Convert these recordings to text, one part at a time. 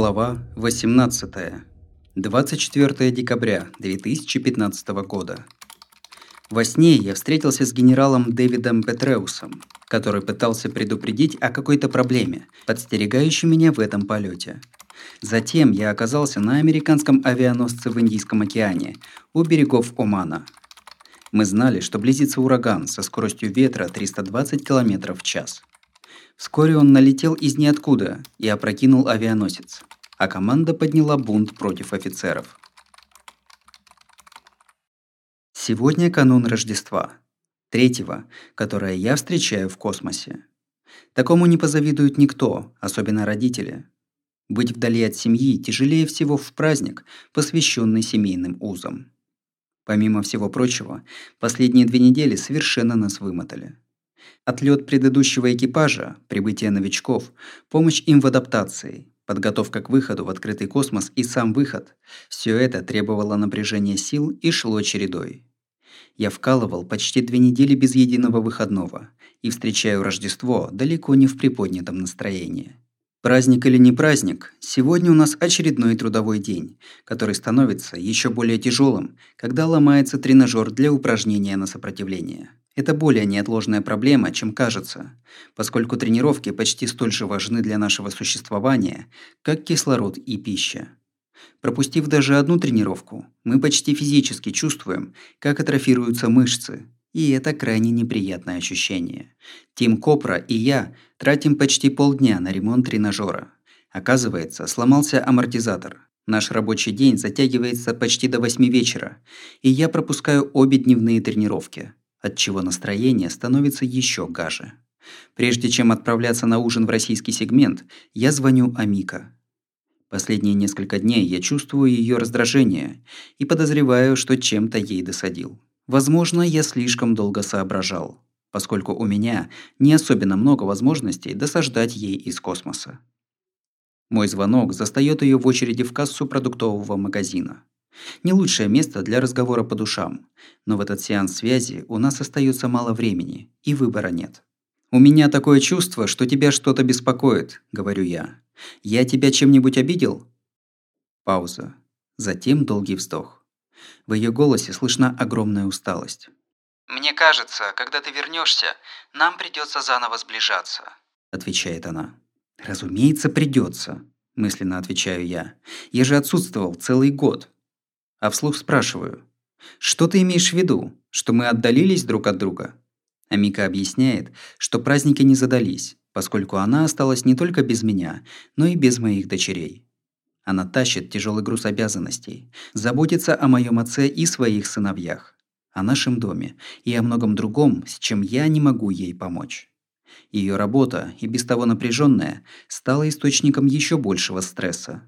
Глава 18. 24 декабря 2015 года. Во сне я встретился с генералом Дэвидом Петреусом, который пытался предупредить о какой-то проблеме, подстерегающей меня в этом полете. Затем я оказался на американском авианосце в Индийском океане, у берегов Омана. Мы знали, что близится ураган со скоростью ветра 320 км в час. Вскоре он налетел из ниоткуда и опрокинул авианосец, а команда подняла бунт против офицеров. Сегодня канун Рождества, третьего, которое я встречаю в космосе. Такому не позавидует никто, особенно родители. Быть вдали от семьи тяжелее всего в праздник, посвященный семейным узам. Помимо всего прочего, последние две недели совершенно нас вымотали. Отлет предыдущего экипажа, прибытие новичков, помощь им в адаптации, подготовка к выходу в открытый космос и сам выход – все это требовало напряжения сил и шло чередой. Я вкалывал почти две недели без единого выходного и встречаю Рождество далеко не в приподнятом настроении. Праздник или не праздник, сегодня у нас очередной трудовой день, который становится еще более тяжелым, когда ломается тренажер для упражнения на сопротивление. Это более неотложная проблема, чем кажется, поскольку тренировки почти столь же важны для нашего существования, как кислород и пища. Пропустив даже одну тренировку, мы почти физически чувствуем, как атрофируются мышцы, и это крайне неприятное ощущение. Тим Копра и я тратим почти полдня на ремонт тренажера. Оказывается, сломался амортизатор. Наш рабочий день затягивается почти до 8 вечера, и я пропускаю обе дневные тренировки, отчего настроение становится еще гаже. Прежде чем отправляться на ужин в российский сегмент, я звоню Амика. Последние несколько дней я чувствую ее раздражение и подозреваю, что чем-то ей досадил. Возможно, я слишком долго соображал, поскольку у меня не особенно много возможностей досаждать ей из космоса. Мой звонок застаёт ее в очереди в кассу продуктового магазина. Не лучшее место для разговора по душам, но в этот сеанс связи у нас остается мало времени, и выбора нет. «У меня такое чувство, что тебя что-то беспокоит», — говорю я. Я тебя чем-нибудь обидел? Пауза. Затем долгий вздох. В ее голосе слышна огромная усталость. Мне кажется, когда ты вернешься, нам придется заново сближаться, отвечает она. Разумеется, придется, мысленно отвечаю я. Я же отсутствовал целый год. А вслух спрашиваю: что ты имеешь в виду? Что мы отдалились друг от друга? Амика объясняет, что праздники не задались, поскольку она осталась не только без меня, но и без моих дочерей. Она тащит тяжелый груз обязанностей, заботится о моем отце и своих сыновьях, о нашем доме и о многом другом, с чем я не могу ей помочь. Ее работа, и без того напряженная, стала источником еще большего стресса.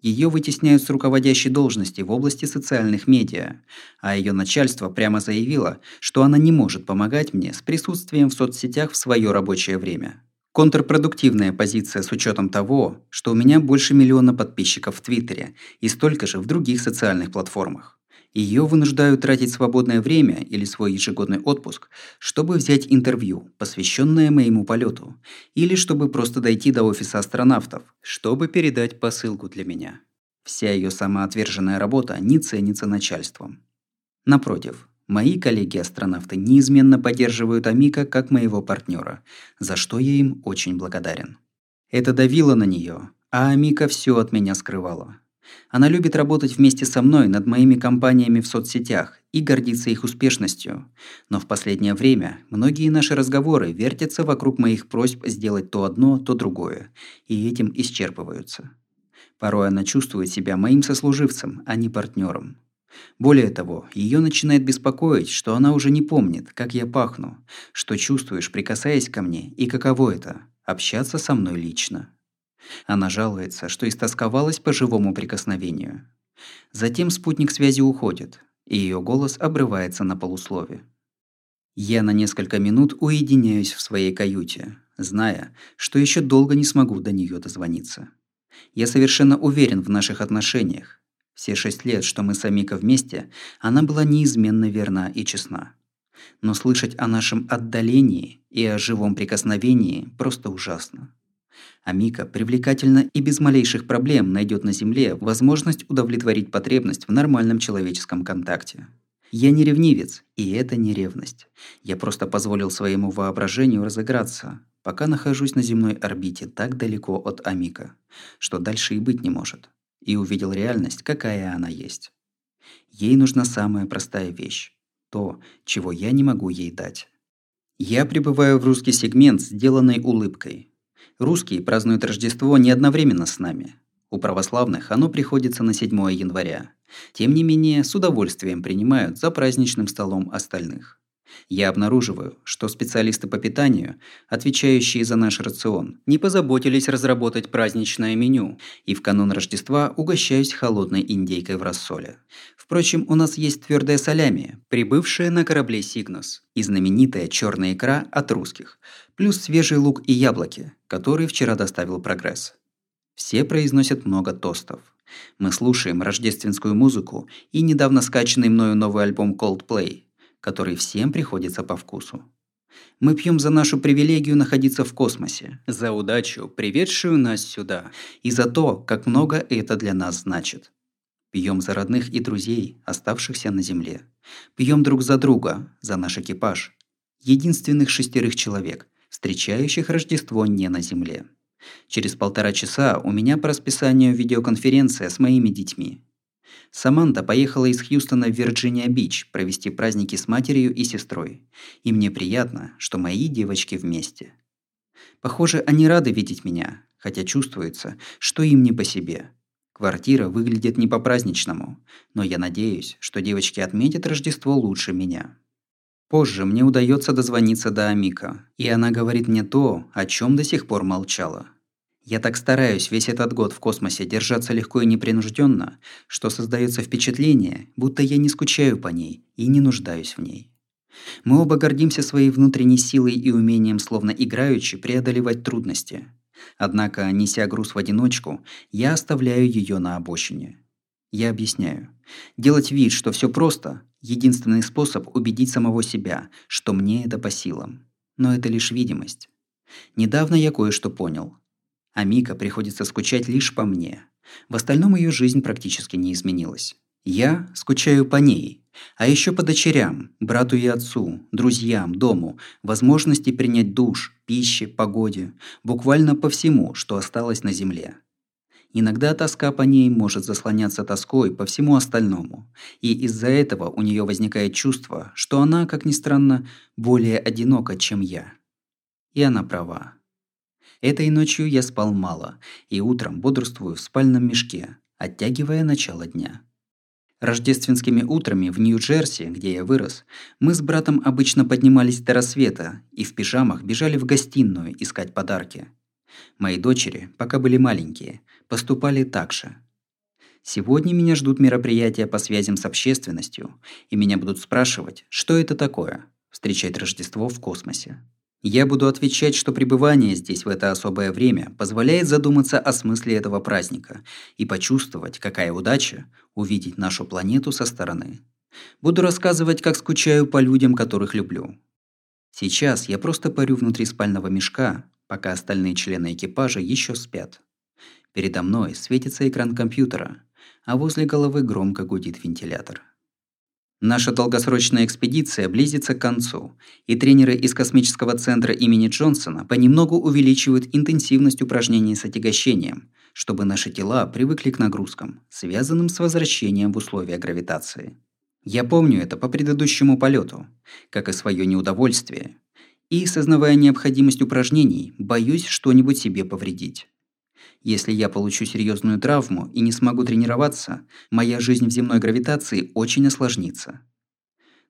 Ее вытесняют с руководящей должности в области социальных медиа, а ее начальство прямо заявило, что она не может помогать мне с присутствием в соцсетях в свое рабочее время. Контрпродуктивная позиция с учетом того, что у меня больше миллиона подписчиков в Твиттере и столько же в других социальных платформах. Ее вынуждают тратить свободное время или свой ежегодный отпуск, чтобы взять интервью, посвященное моему полету, или чтобы просто дойти до офиса астронавтов, чтобы передать посылку для меня. Вся ее самоотверженная работа не ценится начальством. Напротив, Мои коллеги-астронавты неизменно поддерживают Амика как моего партнера, за что я им очень благодарен. Это давило на нее, а Амика все от меня скрывала. Она любит работать вместе со мной над моими компаниями в соцсетях и гордится их успешностью. Но в последнее время многие наши разговоры вертятся вокруг моих просьб сделать то одно, то другое, и этим исчерпываются. Порой она чувствует себя моим сослуживцем, а не партнером. Более того, ее начинает беспокоить, что она уже не помнит, как я пахну, что чувствуешь, прикасаясь ко мне, и каково это – общаться со мной лично. Она жалуется, что истосковалась по живому прикосновению. Затем спутник связи уходит, и ее голос обрывается на полуслове. Я на несколько минут уединяюсь в своей каюте, зная, что еще долго не смогу до нее дозвониться. Я совершенно уверен в наших отношениях, все шесть лет, что мы с Амико вместе, она была неизменно верна и честна. Но слышать о нашем отдалении и о живом прикосновении просто ужасно. Амика привлекательно и без малейших проблем найдет на Земле возможность удовлетворить потребность в нормальном человеческом контакте. Я не ревнивец, и это не ревность. Я просто позволил своему воображению разыграться, пока нахожусь на земной орбите так далеко от Амика, что дальше и быть не может, и увидел реальность, какая она есть. Ей нужна самая простая вещь – то, чего я не могу ей дать. Я пребываю в русский сегмент, сделанный улыбкой. Русские празднуют Рождество не одновременно с нами. У православных оно приходится на 7 января. Тем не менее, с удовольствием принимают за праздничным столом остальных. Я обнаруживаю, что специалисты по питанию, отвечающие за наш рацион, не позаботились разработать праздничное меню, и в канун Рождества угощаюсь холодной индейкой в рассоле. Впрочем, у нас есть твердое солями, прибывшее на корабле «Сигнос», и знаменитая черная икра от русских, плюс свежий лук и яблоки, который вчера доставил прогресс. Все произносят много тостов. Мы слушаем рождественскую музыку и недавно скачанный мною новый альбом Coldplay – который всем приходится по вкусу. Мы пьем за нашу привилегию находиться в космосе, за удачу, приведшую нас сюда, и за то, как много это для нас значит. Пьем за родных и друзей, оставшихся на Земле. Пьем друг за друга, за наш экипаж. Единственных шестерых человек, встречающих Рождество не на Земле. Через полтора часа у меня по расписанию видеоконференция с моими детьми. Саманта поехала из Хьюстона в Вирджиния-Бич провести праздники с матерью и сестрой. И мне приятно, что мои девочки вместе. Похоже, они рады видеть меня, хотя чувствуется, что им не по себе. Квартира выглядит не по-праздничному, но я надеюсь, что девочки отметят Рождество лучше меня. Позже мне удается дозвониться до Амика, и она говорит мне то, о чем до сих пор молчала. Я так стараюсь весь этот год в космосе держаться легко и непринужденно, что создается впечатление, будто я не скучаю по ней и не нуждаюсь в ней. Мы оба гордимся своей внутренней силой и умением словно играючи преодолевать трудности. Однако, неся груз в одиночку, я оставляю ее на обочине. Я объясняю. Делать вид, что все просто – единственный способ убедить самого себя, что мне это по силам. Но это лишь видимость. Недавно я кое-что понял. А Мика приходится скучать лишь по мне. В остальном ее жизнь практически не изменилась. Я скучаю по ней, а еще по дочерям, брату и отцу, друзьям, дому, возможности принять душ, пище, погоде, буквально по всему, что осталось на земле. Иногда тоска по ней может заслоняться тоской по всему остальному, и из-за этого у нее возникает чувство, что она, как ни странно, более одинока, чем я. И она права. Этой ночью я спал мало, и утром бодрствую в спальном мешке, оттягивая начало дня. Рождественскими утрами в Нью-Джерси, где я вырос, мы с братом обычно поднимались до рассвета и в пижамах бежали в гостиную искать подарки. Мои дочери, пока были маленькие, поступали так же. Сегодня меня ждут мероприятия по связям с общественностью, и меня будут спрашивать, что это такое – встречать Рождество в космосе. Я буду отвечать, что пребывание здесь в это особое время позволяет задуматься о смысле этого праздника и почувствовать, какая удача увидеть нашу планету со стороны. Буду рассказывать, как скучаю по людям, которых люблю. Сейчас я просто парю внутри спального мешка, пока остальные члены экипажа еще спят. Передо мной светится экран компьютера, а возле головы громко гудит вентилятор. Наша долгосрочная экспедиция близится к концу, и тренеры из космического центра имени Джонсона понемногу увеличивают интенсивность упражнений с отягощением, чтобы наши тела привыкли к нагрузкам, связанным с возвращением в условия гравитации. Я помню это по предыдущему полету, как и свое неудовольствие, и, сознавая необходимость упражнений, боюсь что-нибудь себе повредить. Если я получу серьезную травму и не смогу тренироваться, моя жизнь в земной гравитации очень осложнится.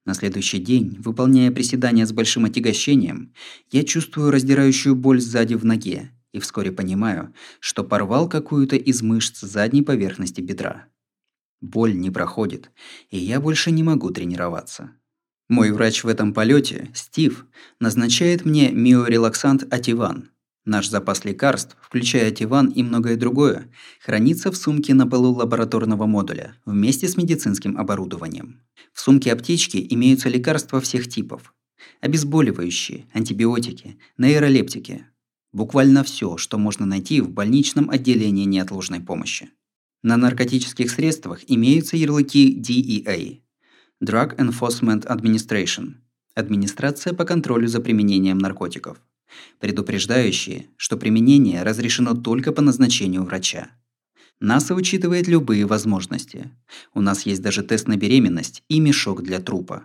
На следующий день, выполняя приседания с большим отягощением, я чувствую раздирающую боль сзади в ноге и вскоре понимаю, что порвал какую-то из мышц задней поверхности бедра. Боль не проходит, и я больше не могу тренироваться. Мой врач в этом полете, Стив, назначает мне миорелаксант Ативан – Наш запас лекарств, включая тиван и многое другое, хранится в сумке на полу лабораторного модуля вместе с медицинским оборудованием. В сумке аптечки имеются лекарства всех типов. Обезболивающие, антибиотики, нейролептики. Буквально все, что можно найти в больничном отделении неотложной помощи. На наркотических средствах имеются ярлыки DEA – Drug Enforcement Administration – Администрация по контролю за применением наркотиков, предупреждающие, что применение разрешено только по назначению врача. НАСА учитывает любые возможности. У нас есть даже тест на беременность и мешок для трупа.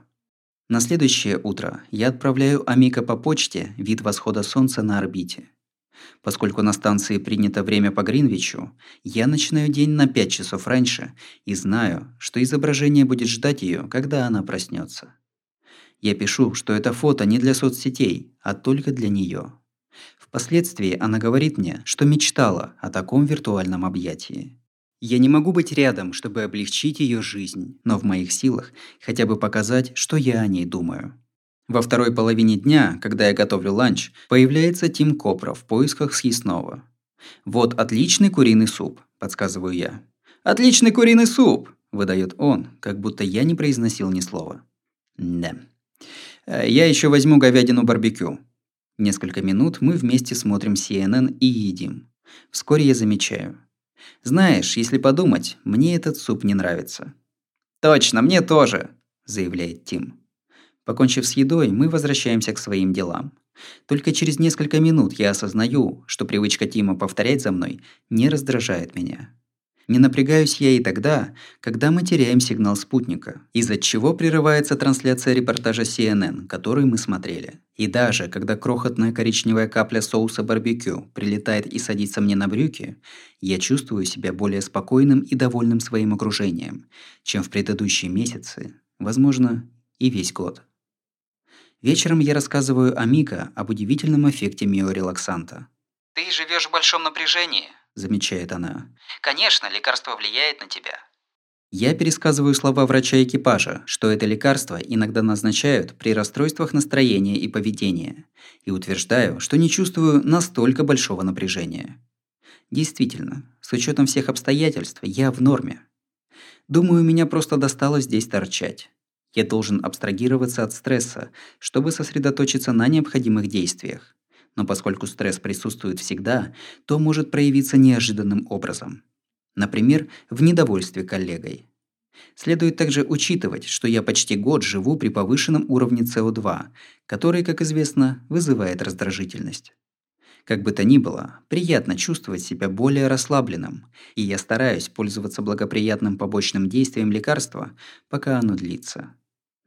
На следующее утро я отправляю Амика по почте вид восхода солнца на орбите. Поскольку на станции принято время по Гринвичу, я начинаю день на 5 часов раньше и знаю, что изображение будет ждать ее, когда она проснется. Я пишу, что это фото не для соцсетей, а только для нее. Впоследствии она говорит мне, что мечтала о таком виртуальном объятии. Я не могу быть рядом, чтобы облегчить ее жизнь, но в моих силах хотя бы показать, что я о ней думаю. Во второй половине дня, когда я готовлю ланч, появляется Тим Копра в поисках съестного. «Вот отличный куриный суп», – подсказываю я. «Отличный куриный суп!» – выдает он, как будто я не произносил ни слова. «Да. Э, я еще возьму говядину барбекю». Несколько минут мы вместе смотрим CNN и едим. Вскоре я замечаю. «Знаешь, если подумать, мне этот суп не нравится». «Точно, мне тоже», – заявляет Тим. Покончив с едой, мы возвращаемся к своим делам. Только через несколько минут я осознаю, что привычка Тима повторять за мной не раздражает меня. Не напрягаюсь я и тогда, когда мы теряем сигнал спутника, из-за чего прерывается трансляция репортажа CNN, который мы смотрели. И даже когда крохотная коричневая капля соуса барбекю прилетает и садится мне на брюки, я чувствую себя более спокойным и довольным своим окружением, чем в предыдущие месяцы, возможно, и весь год. Вечером я рассказываю Амика об удивительном эффекте миорелаксанта. «Ты живешь в большом напряжении», – замечает она. «Конечно, лекарство влияет на тебя». Я пересказываю слова врача экипажа, что это лекарство иногда назначают при расстройствах настроения и поведения, и утверждаю, что не чувствую настолько большого напряжения. Действительно, с учетом всех обстоятельств, я в норме. Думаю, меня просто достало здесь торчать. Я должен абстрагироваться от стресса, чтобы сосредоточиться на необходимых действиях. Но поскольку стресс присутствует всегда, то может проявиться неожиданным образом. Например, в недовольстве коллегой. Следует также учитывать, что я почти год живу при повышенном уровне СО2, который, как известно, вызывает раздражительность. Как бы то ни было, приятно чувствовать себя более расслабленным, и я стараюсь пользоваться благоприятным побочным действием лекарства, пока оно длится.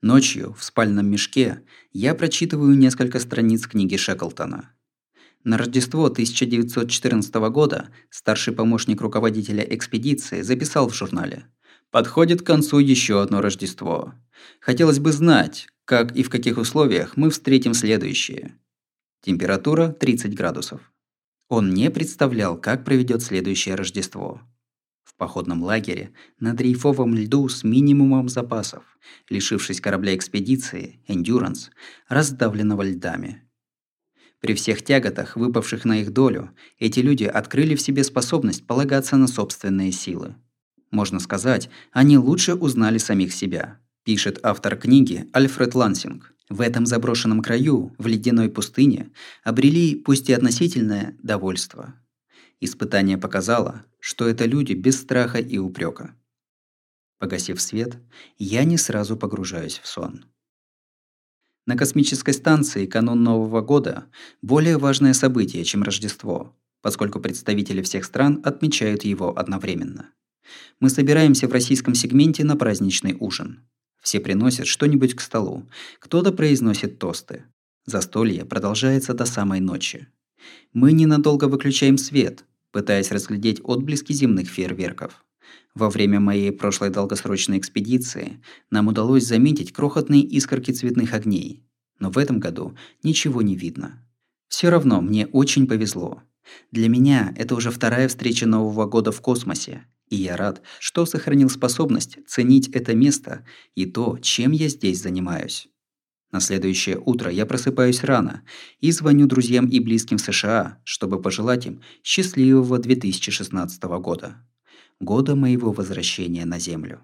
Ночью, в спальном мешке, я прочитываю несколько страниц книги Шеклтона. На Рождество 1914 года старший помощник руководителя экспедиции записал в журнале «Подходит к концу еще одно Рождество. Хотелось бы знать, как и в каких условиях мы встретим следующее. Температура 30 градусов. Он не представлял, как проведет следующее Рождество походном лагере на дрейфовом льду с минимумом запасов, лишившись корабля экспедиции «Эндюранс», раздавленного льдами. При всех тяготах, выпавших на их долю, эти люди открыли в себе способность полагаться на собственные силы. Можно сказать, они лучше узнали самих себя, пишет автор книги Альфред Лансинг. В этом заброшенном краю, в ледяной пустыне, обрели, пусть и относительное, довольство – Испытание показало, что это люди без страха и упрека. Погасив свет, я не сразу погружаюсь в сон. На космической станции канун Нового года – более важное событие, чем Рождество, поскольку представители всех стран отмечают его одновременно. Мы собираемся в российском сегменте на праздничный ужин. Все приносят что-нибудь к столу, кто-то произносит тосты. Застолье продолжается до самой ночи. Мы ненадолго выключаем свет, пытаясь разглядеть отблески земных фейерверков. Во время моей прошлой долгосрочной экспедиции нам удалось заметить крохотные искорки цветных огней, но в этом году ничего не видно. Все равно мне очень повезло. Для меня это уже вторая встреча Нового года в космосе, и я рад, что сохранил способность ценить это место и то, чем я здесь занимаюсь. На следующее утро я просыпаюсь рано и звоню друзьям и близким в США, чтобы пожелать им счастливого 2016 года. Года моего возвращения на Землю.